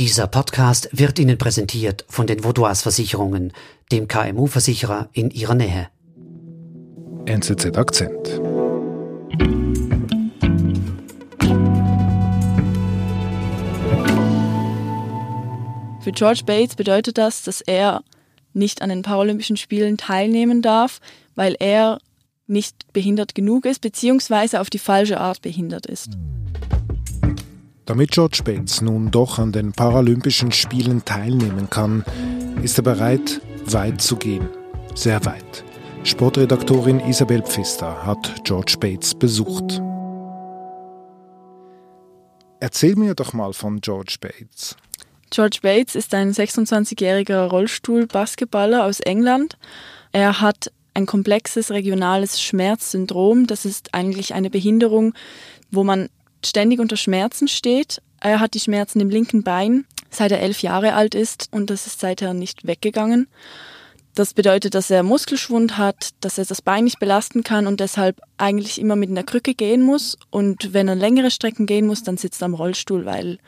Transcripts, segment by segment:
Dieser Podcast wird Ihnen präsentiert von den Vaudois Versicherungen, dem KMU-Versicherer in Ihrer Nähe. NZZ Akzent. Für George Bates bedeutet das, dass er nicht an den Paralympischen Spielen teilnehmen darf, weil er nicht behindert genug ist, beziehungsweise auf die falsche Art behindert ist. Damit George Bates nun doch an den Paralympischen Spielen teilnehmen kann, ist er bereit, weit zu gehen. Sehr weit. Sportredaktorin Isabel Pfister hat George Bates besucht. Erzähl mir doch mal von George Bates. George Bates ist ein 26-jähriger Rollstuhl-Basketballer aus England. Er hat ein komplexes regionales Schmerzsyndrom. Das ist eigentlich eine Behinderung, wo man ständig unter Schmerzen steht. Er hat die Schmerzen im linken Bein, seit er elf Jahre alt ist und das ist seither nicht weggegangen. Das bedeutet, dass er Muskelschwund hat, dass er das Bein nicht belasten kann und deshalb eigentlich immer mit einer Krücke gehen muss. Und wenn er längere Strecken gehen muss, dann sitzt er am Rollstuhl, weil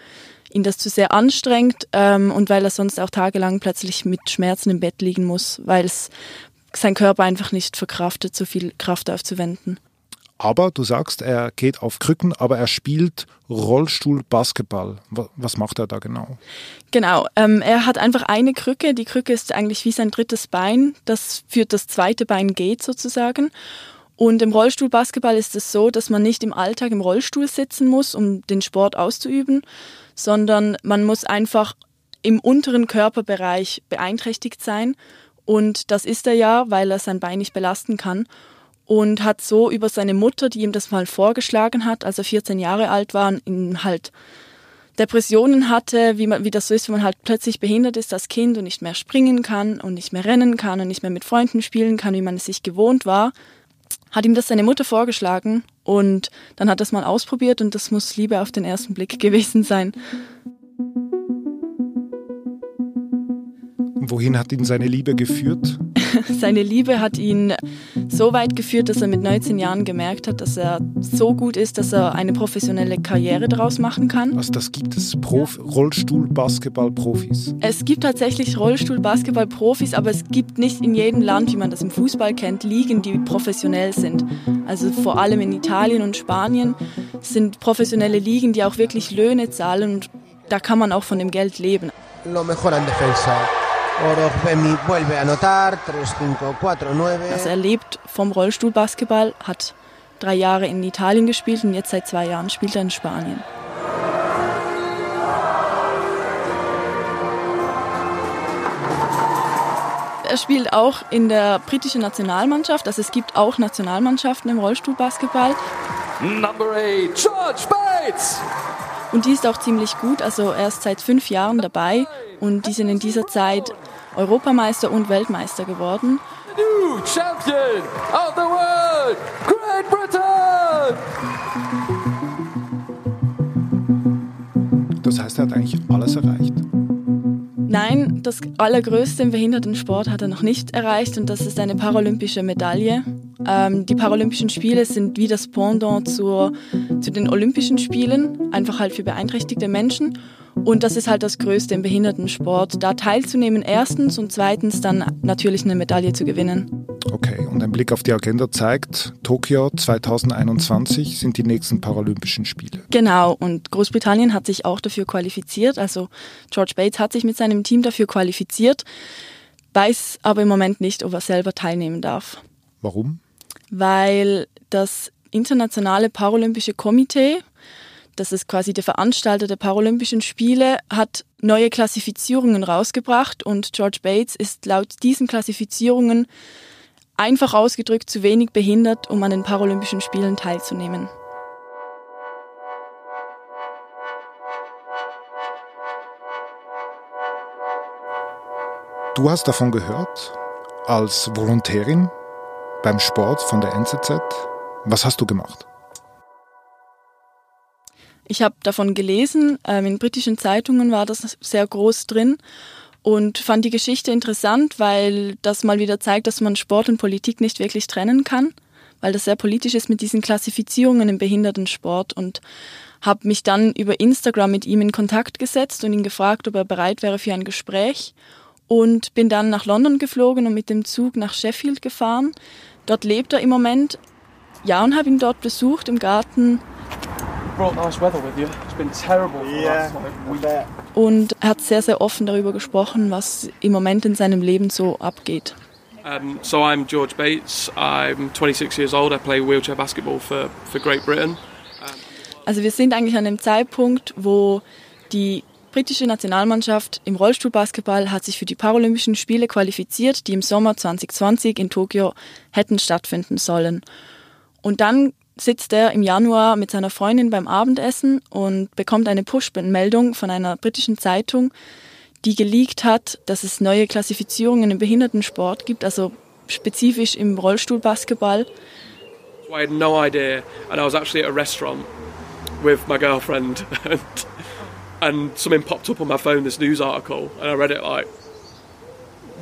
ihn das zu sehr anstrengt ähm, und weil er sonst auch tagelang plötzlich mit Schmerzen im Bett liegen muss, weil es sein Körper einfach nicht verkraftet, so viel Kraft aufzuwenden. Aber du sagst, er geht auf Krücken, aber er spielt Rollstuhl-Basketball. Was macht er da genau? Genau, ähm, er hat einfach eine Krücke. Die Krücke ist eigentlich wie sein drittes Bein. Das führt das zweite Bein geht sozusagen. Und im Rollstuhl-Basketball ist es so, dass man nicht im Alltag im Rollstuhl sitzen muss, um den Sport auszuüben, sondern man muss einfach im unteren Körperbereich beeinträchtigt sein. Und das ist er ja, weil er sein Bein nicht belasten kann und hat so über seine Mutter, die ihm das mal vorgeschlagen hat, als er 14 Jahre alt war, halt Depressionen hatte, wie, man, wie das so ist, wenn man halt plötzlich behindert ist als Kind und nicht mehr springen kann und nicht mehr rennen kann und nicht mehr mit Freunden spielen kann, wie man es sich gewohnt war, hat ihm das seine Mutter vorgeschlagen und dann hat er es mal ausprobiert und das muss Liebe auf den ersten Blick gewesen sein. Wohin hat ihn seine Liebe geführt? seine Liebe hat ihn so weit geführt, dass er mit 19 Jahren gemerkt hat, dass er so gut ist, dass er eine professionelle Karriere daraus machen kann. Also das gibt es Prof Rollstuhl-Basketball-Profis? Es gibt tatsächlich Rollstuhl-Basketball-Profis, aber es gibt nicht in jedem Land, wie man das im Fußball kennt, Ligen, die professionell sind. Also vor allem in Italien und Spanien sind professionelle Ligen, die auch wirklich Löhne zahlen und da kann man auch von dem Geld leben. Lo mejor en defensa. Also er lebt vom Rollstuhlbasketball, hat drei Jahre in Italien gespielt und jetzt seit zwei Jahren spielt er in Spanien. Er spielt auch in der britischen Nationalmannschaft, also es gibt auch Nationalmannschaften im Rollstuhlbasketball. Number eight, George Bates! Und die ist auch ziemlich gut, also er ist seit fünf Jahren dabei und die sind in dieser Zeit Europameister und Weltmeister geworden. New champion of the world, Great Britain! Das heißt, er hat eigentlich alles erreicht. Nein, das Allergrößte im Behindertensport hat er noch nicht erreicht und das ist eine paralympische Medaille. Ähm, die Paralympischen Spiele sind wie das Pendant zur, zu den Olympischen Spielen, einfach halt für beeinträchtigte Menschen. Und das ist halt das Größte im Behindertensport, da teilzunehmen erstens und zweitens dann natürlich eine Medaille zu gewinnen. Okay, und ein Blick auf die Agenda zeigt, Tokio 2021 sind die nächsten Paralympischen Spiele. Genau, und Großbritannien hat sich auch dafür qualifiziert, also George Bates hat sich mit seinem Team dafür qualifiziert, weiß aber im Moment nicht, ob er selber teilnehmen darf. Warum? Weil das Internationale Paralympische Komitee das ist quasi der Veranstalter der Paralympischen Spiele, hat neue Klassifizierungen rausgebracht und George Bates ist laut diesen Klassifizierungen einfach ausgedrückt zu wenig behindert, um an den Paralympischen Spielen teilzunehmen. Du hast davon gehört, als Volontärin beim Sport von der NZZ. Was hast du gemacht? Ich habe davon gelesen, ähm, in britischen Zeitungen war das sehr groß drin und fand die Geschichte interessant, weil das mal wieder zeigt, dass man Sport und Politik nicht wirklich trennen kann, weil das sehr politisch ist mit diesen Klassifizierungen im Behindertensport und habe mich dann über Instagram mit ihm in Kontakt gesetzt und ihn gefragt, ob er bereit wäre für ein Gespräch und bin dann nach London geflogen und mit dem Zug nach Sheffield gefahren. Dort lebt er im Moment. Ja, und habe ihn dort besucht im Garten. Und er hat sehr, sehr offen darüber gesprochen, was im Moment in seinem Leben so abgeht. Um, so I'm George Bates. I'm 26 years old. I play wheelchair basketball for, for Great Britain. Also wir sind eigentlich an dem Zeitpunkt, wo die britische Nationalmannschaft im Rollstuhlbasketball hat sich für die Paralympischen Spiele qualifiziert, die im Sommer 2020 in Tokio hätten stattfinden sollen. Und dann sitzt er im Januar mit seiner Freundin beim Abendessen und bekommt eine Push-Meldung von einer britischen Zeitung, die geleakt hat, dass es neue Klassifizierungen im Behindertensport gibt, also spezifisch im Rollstuhlbasketball. I had no idea, and I was actually at a restaurant with my girlfriend, and, and something popped up on my phone, this news article, and I read it like,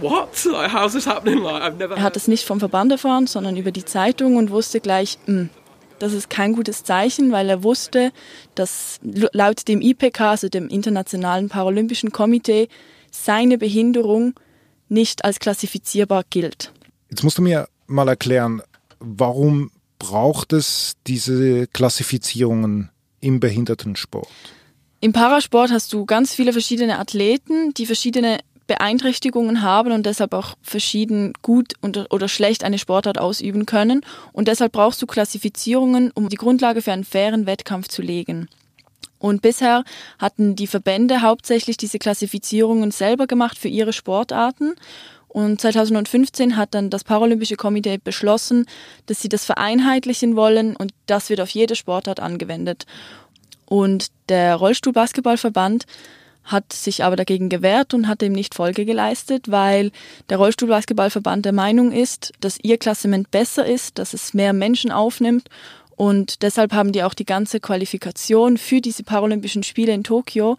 what? Like, how's this happening? Like, I've never. Er hat es nicht vom Verband erfahren, sondern über die Zeitung und wusste gleich, mh, hm, das ist kein gutes Zeichen, weil er wusste, dass laut dem IPK, also dem Internationalen Paralympischen Komitee, seine Behinderung nicht als klassifizierbar gilt. Jetzt musst du mir mal erklären, warum braucht es diese Klassifizierungen im Behindertensport? Im Parasport hast du ganz viele verschiedene Athleten, die verschiedene Beeinträchtigungen haben und deshalb auch verschieden gut oder schlecht eine Sportart ausüben können. Und deshalb brauchst du Klassifizierungen, um die Grundlage für einen fairen Wettkampf zu legen. Und bisher hatten die Verbände hauptsächlich diese Klassifizierungen selber gemacht für ihre Sportarten. Und 2015 hat dann das Paralympische Komitee beschlossen, dass sie das vereinheitlichen wollen und das wird auf jede Sportart angewendet. Und der Rollstuhlbasketballverband hat sich aber dagegen gewehrt und hat dem nicht Folge geleistet, weil der Rollstuhlbasketballverband der Meinung ist, dass ihr Klassement besser ist, dass es mehr Menschen aufnimmt und deshalb haben die auch die ganze Qualifikation für diese Paralympischen Spiele in Tokio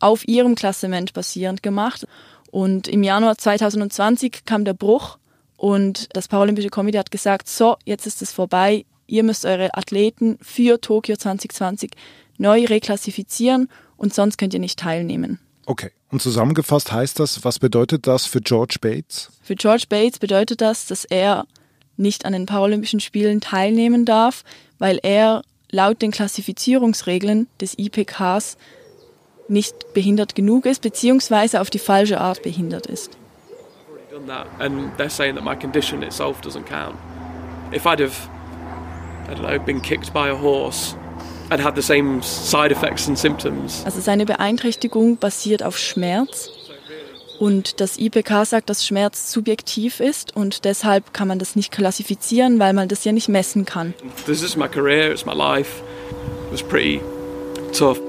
auf ihrem Klassement basierend gemacht. Und im Januar 2020 kam der Bruch und das Paralympische Komitee hat gesagt, so, jetzt ist es vorbei, ihr müsst eure Athleten für Tokio 2020 neu reklassifizieren und sonst könnt ihr nicht teilnehmen. Okay. Und zusammengefasst heißt das, was bedeutet das für George Bates? Für George Bates bedeutet das, dass er nicht an den Paralympischen Spielen teilnehmen darf, weil er laut den Klassifizierungsregeln des IPKs nicht behindert genug ist, beziehungsweise auf die falsche Art behindert ist. And they're saying that my condition itself doesn't count. If I'd have, I don't know, been kicked by a horse and had the same side effects and symptoms. Also seine Beeinträchtigung basiert auf Schmerz und das IPK sagt, dass Schmerz subjektiv ist und deshalb kann man das nicht klassifizieren, weil man das ja nicht messen kann. This is my career, it's my life. It was pretty tough.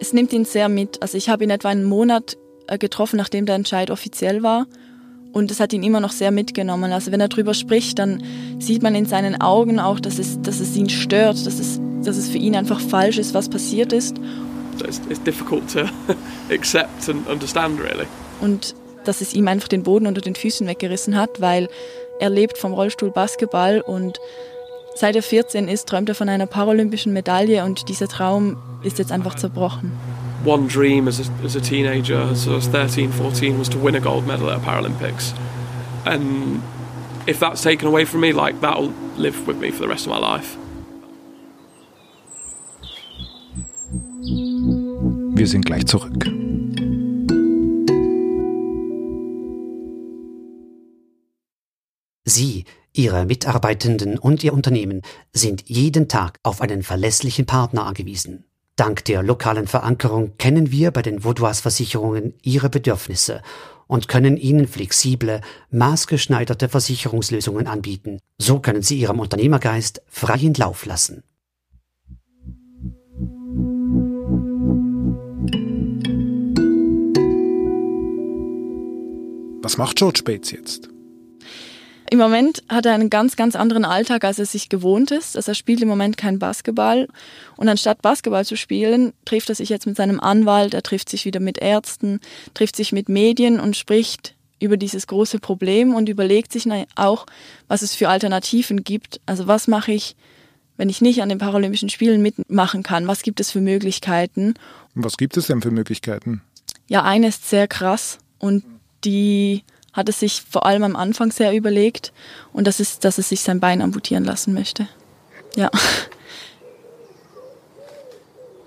Es nimmt ihn sehr mit. Also ich habe ihn etwa einen Monat äh, getroffen, nachdem der Entscheid offiziell war. Und es hat ihn immer noch sehr mitgenommen. Also wenn er drüber spricht, dann sieht man in seinen Augen auch, dass es, dass es ihn stört, dass es, dass es für ihn einfach falsch ist, was passiert ist. It's, it's difficult to accept and understand, really. Und dass es ihm einfach den Boden unter den Füßen weggerissen hat, weil er lebt vom Rollstuhl Basketball und seit er 14 ist, träumt er von einer paralympischen Medaille und dieser Traum ist jetzt einfach zerbrochen one dream as a, as a teenager, as I was 13, 14, was to win a gold medal at Paralympics. And if that's taken away from me, like that'll live with me for the rest of my life. Wir sind gleich zurück. Sie, Ihre Mitarbeitenden und Ihr Unternehmen sind jeden Tag auf einen verlässlichen Partner angewiesen. Dank der lokalen Verankerung kennen wir bei den Vaudois Versicherungen Ihre Bedürfnisse und können Ihnen flexible, maßgeschneiderte Versicherungslösungen anbieten. So können Sie Ihrem Unternehmergeist freien Lauf lassen. Was macht George Bates jetzt? Im Moment hat er einen ganz, ganz anderen Alltag, als er sich gewohnt ist. Also er spielt im Moment kein Basketball. Und anstatt Basketball zu spielen, trifft er sich jetzt mit seinem Anwalt, er trifft sich wieder mit Ärzten, trifft sich mit Medien und spricht über dieses große Problem und überlegt sich auch, was es für Alternativen gibt. Also was mache ich, wenn ich nicht an den Paralympischen Spielen mitmachen kann? Was gibt es für Möglichkeiten? Was gibt es denn für Möglichkeiten? Ja, eine ist sehr krass und die hat es sich vor allem am Anfang sehr überlegt und das ist, dass es sich sein Bein amputieren lassen möchte. Ja.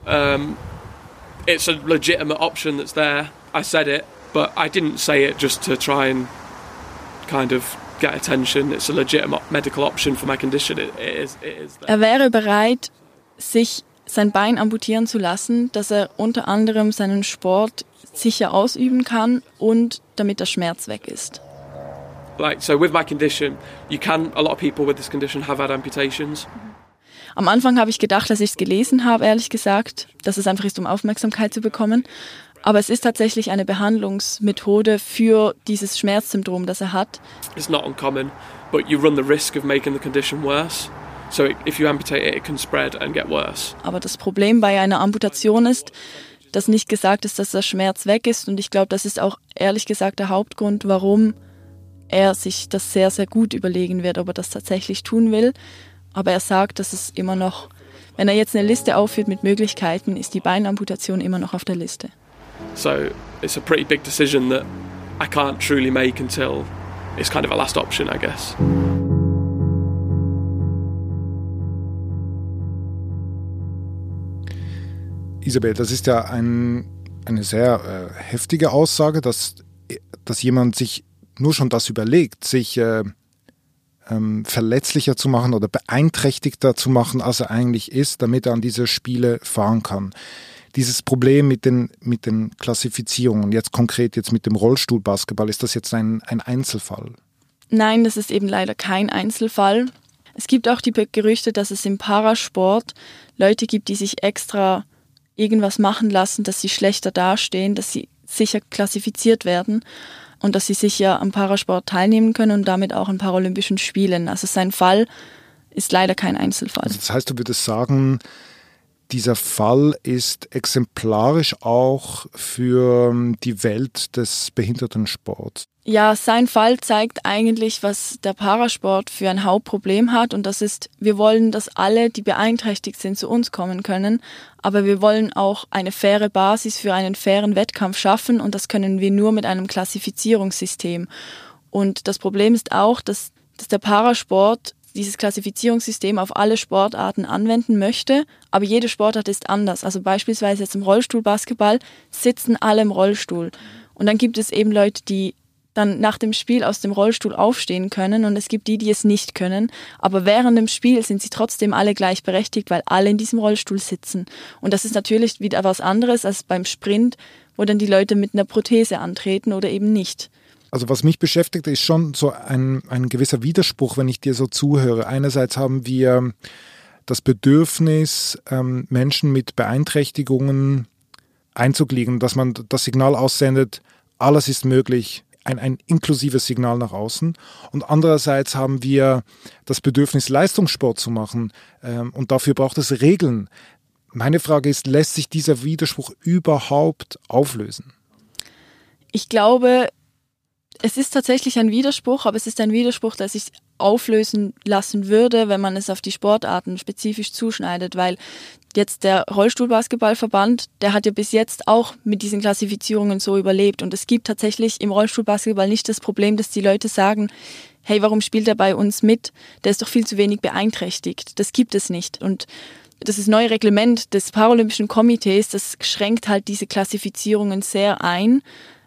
Um, it's a legitimate option that's there. I said it, but I didn't say it just to try and kind of get attention. It's a legitimate medical option for my condition. It, it is, it is er wäre bereit, sich sein Bein amputieren zu lassen, dass er unter anderem seinen Sport sicher ausüben kann und damit der Schmerz weg ist. Like so with my condition, you can a lot of people with this condition have had amputations. Am Anfang habe ich gedacht, dass ich es gelesen habe, ehrlich gesagt, dass es einfach ist, um Aufmerksamkeit zu bekommen. Aber es ist tatsächlich eine Behandlungsmethode für dieses Schmerzsyndrom, das er hat. It's not uncommon, but you run the risk of making the condition worse. So if you amputate it, it can spread and get worse. Aber das Problem bei einer Amputation ist, dass nicht gesagt ist, dass der Schmerz weg ist. Und ich glaube, das ist auch ehrlich gesagt der Hauptgrund, warum er sich das sehr, sehr gut überlegen wird, ob er das tatsächlich tun will. Aber er sagt, dass es immer noch, wenn er jetzt eine Liste aufführt mit Möglichkeiten, ist die Beinamputation immer noch auf der Liste. So it's a pretty big decision that I can't truly make until it's kind of a last option, I guess. Isabel, das ist ja ein, eine sehr äh, heftige Aussage, dass, dass jemand sich nur schon das überlegt, sich äh, ähm, verletzlicher zu machen oder beeinträchtigter zu machen, als er eigentlich ist, damit er an diese Spiele fahren kann. Dieses Problem mit den, mit den Klassifizierungen, jetzt konkret jetzt mit dem Rollstuhlbasketball, ist das jetzt ein, ein Einzelfall? Nein, das ist eben leider kein Einzelfall. Es gibt auch die Gerüchte, dass es im Parasport Leute gibt, die sich extra irgendwas machen lassen, dass sie schlechter dastehen, dass sie sicher klassifiziert werden und dass sie sicher am Parasport teilnehmen können und damit auch an Paralympischen Spielen. Also sein Fall ist leider kein Einzelfall. Also das heißt, du würdest sagen, dieser Fall ist exemplarisch auch für die Welt des Behindertensports. Ja, sein Fall zeigt eigentlich, was der Parasport für ein Hauptproblem hat. Und das ist, wir wollen, dass alle, die beeinträchtigt sind, zu uns kommen können. Aber wir wollen auch eine faire Basis für einen fairen Wettkampf schaffen. Und das können wir nur mit einem Klassifizierungssystem. Und das Problem ist auch, dass, dass der Parasport dieses Klassifizierungssystem auf alle Sportarten anwenden möchte, aber jede Sportart ist anders. Also beispielsweise jetzt im Rollstuhlbasketball sitzen alle im Rollstuhl. Und dann gibt es eben Leute, die dann nach dem Spiel aus dem Rollstuhl aufstehen können und es gibt die, die es nicht können. Aber während dem Spiel sind sie trotzdem alle gleichberechtigt, weil alle in diesem Rollstuhl sitzen. Und das ist natürlich wieder was anderes als beim Sprint, wo dann die Leute mit einer Prothese antreten oder eben nicht. Also was mich beschäftigt, ist schon so ein, ein gewisser Widerspruch, wenn ich dir so zuhöre. Einerseits haben wir das Bedürfnis, ähm, Menschen mit Beeinträchtigungen einzugliedern, dass man das Signal aussendet, alles ist möglich, ein, ein inklusives Signal nach außen. Und andererseits haben wir das Bedürfnis, Leistungssport zu machen. Ähm, und dafür braucht es Regeln. Meine Frage ist, lässt sich dieser Widerspruch überhaupt auflösen? Ich glaube, es ist tatsächlich ein Widerspruch, aber es ist ein Widerspruch, der sich auflösen lassen würde, wenn man es auf die Sportarten spezifisch zuschneidet, weil jetzt der Rollstuhlbasketballverband, der hat ja bis jetzt auch mit diesen Klassifizierungen so überlebt und es gibt tatsächlich im Rollstuhlbasketball nicht das Problem, dass die Leute sagen, hey, warum spielt er bei uns mit? Der ist doch viel zu wenig beeinträchtigt. Das gibt es nicht und das ist neue Reglement des Paralympischen Komitees, das schränkt halt diese Klassifizierungen sehr ein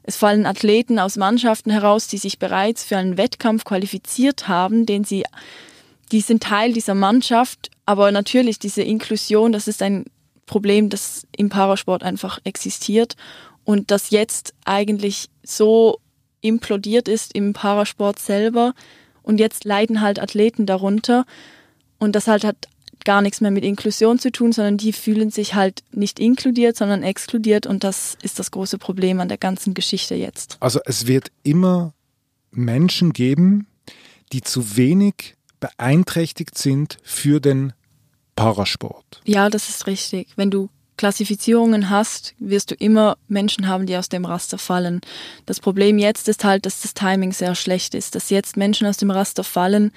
es fallen Athleten aus Mannschaften heraus, die sich bereits für einen Wettkampf qualifiziert haben, den sie, die sind Teil dieser Mannschaft. Aber natürlich diese Inklusion, das ist ein Problem, das im Parasport einfach existiert und das jetzt eigentlich so implodiert ist im Parasport selber. Und jetzt leiden halt Athleten darunter. Und das halt hat gar nichts mehr mit Inklusion zu tun, sondern die fühlen sich halt nicht inkludiert, sondern exkludiert und das ist das große Problem an der ganzen Geschichte jetzt. Also es wird immer Menschen geben, die zu wenig beeinträchtigt sind für den Parasport. Ja, das ist richtig. Wenn du Klassifizierungen hast, wirst du immer Menschen haben, die aus dem Raster fallen. Das Problem jetzt ist halt, dass das Timing sehr schlecht ist, dass jetzt Menschen aus dem Raster fallen,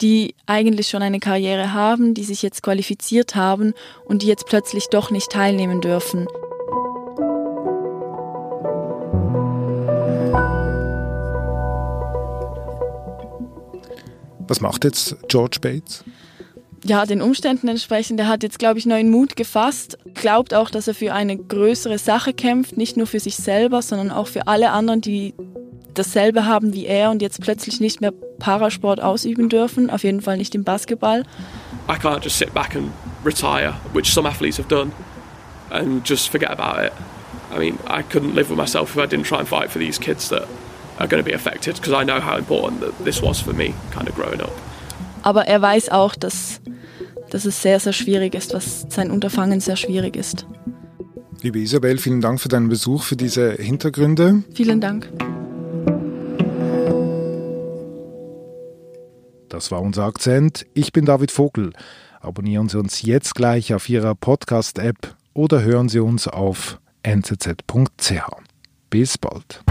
die eigentlich schon eine Karriere haben, die sich jetzt qualifiziert haben und die jetzt plötzlich doch nicht teilnehmen dürfen. Was macht jetzt George Bates? Ja, den Umständen entsprechend. Er hat jetzt, glaube ich, neuen Mut gefasst, glaubt auch, dass er für eine größere Sache kämpft, nicht nur für sich selber, sondern auch für alle anderen, die dasselbe haben wie er und jetzt plötzlich nicht mehr Parasport ausüben dürfen, auf jeden Fall nicht im Basketball. I can't just sit back and retire, which some athletes have done, and just forget about it. I mean, I couldn't live with myself if I didn't try and fight for these kids that are going to be affected, because I know how important that this was for me, kind of growing up. Aber er weiß auch, dass, dass es sehr, sehr schwierig ist, was sein Unterfangen sehr schwierig ist. Liebe Isabel, vielen Dank für deinen Besuch, für diese Hintergründe. Vielen Dank. Das war unser Akzent. Ich bin David Vogel. Abonnieren Sie uns jetzt gleich auf Ihrer Podcast-App oder hören Sie uns auf nzz.ch. Bis bald.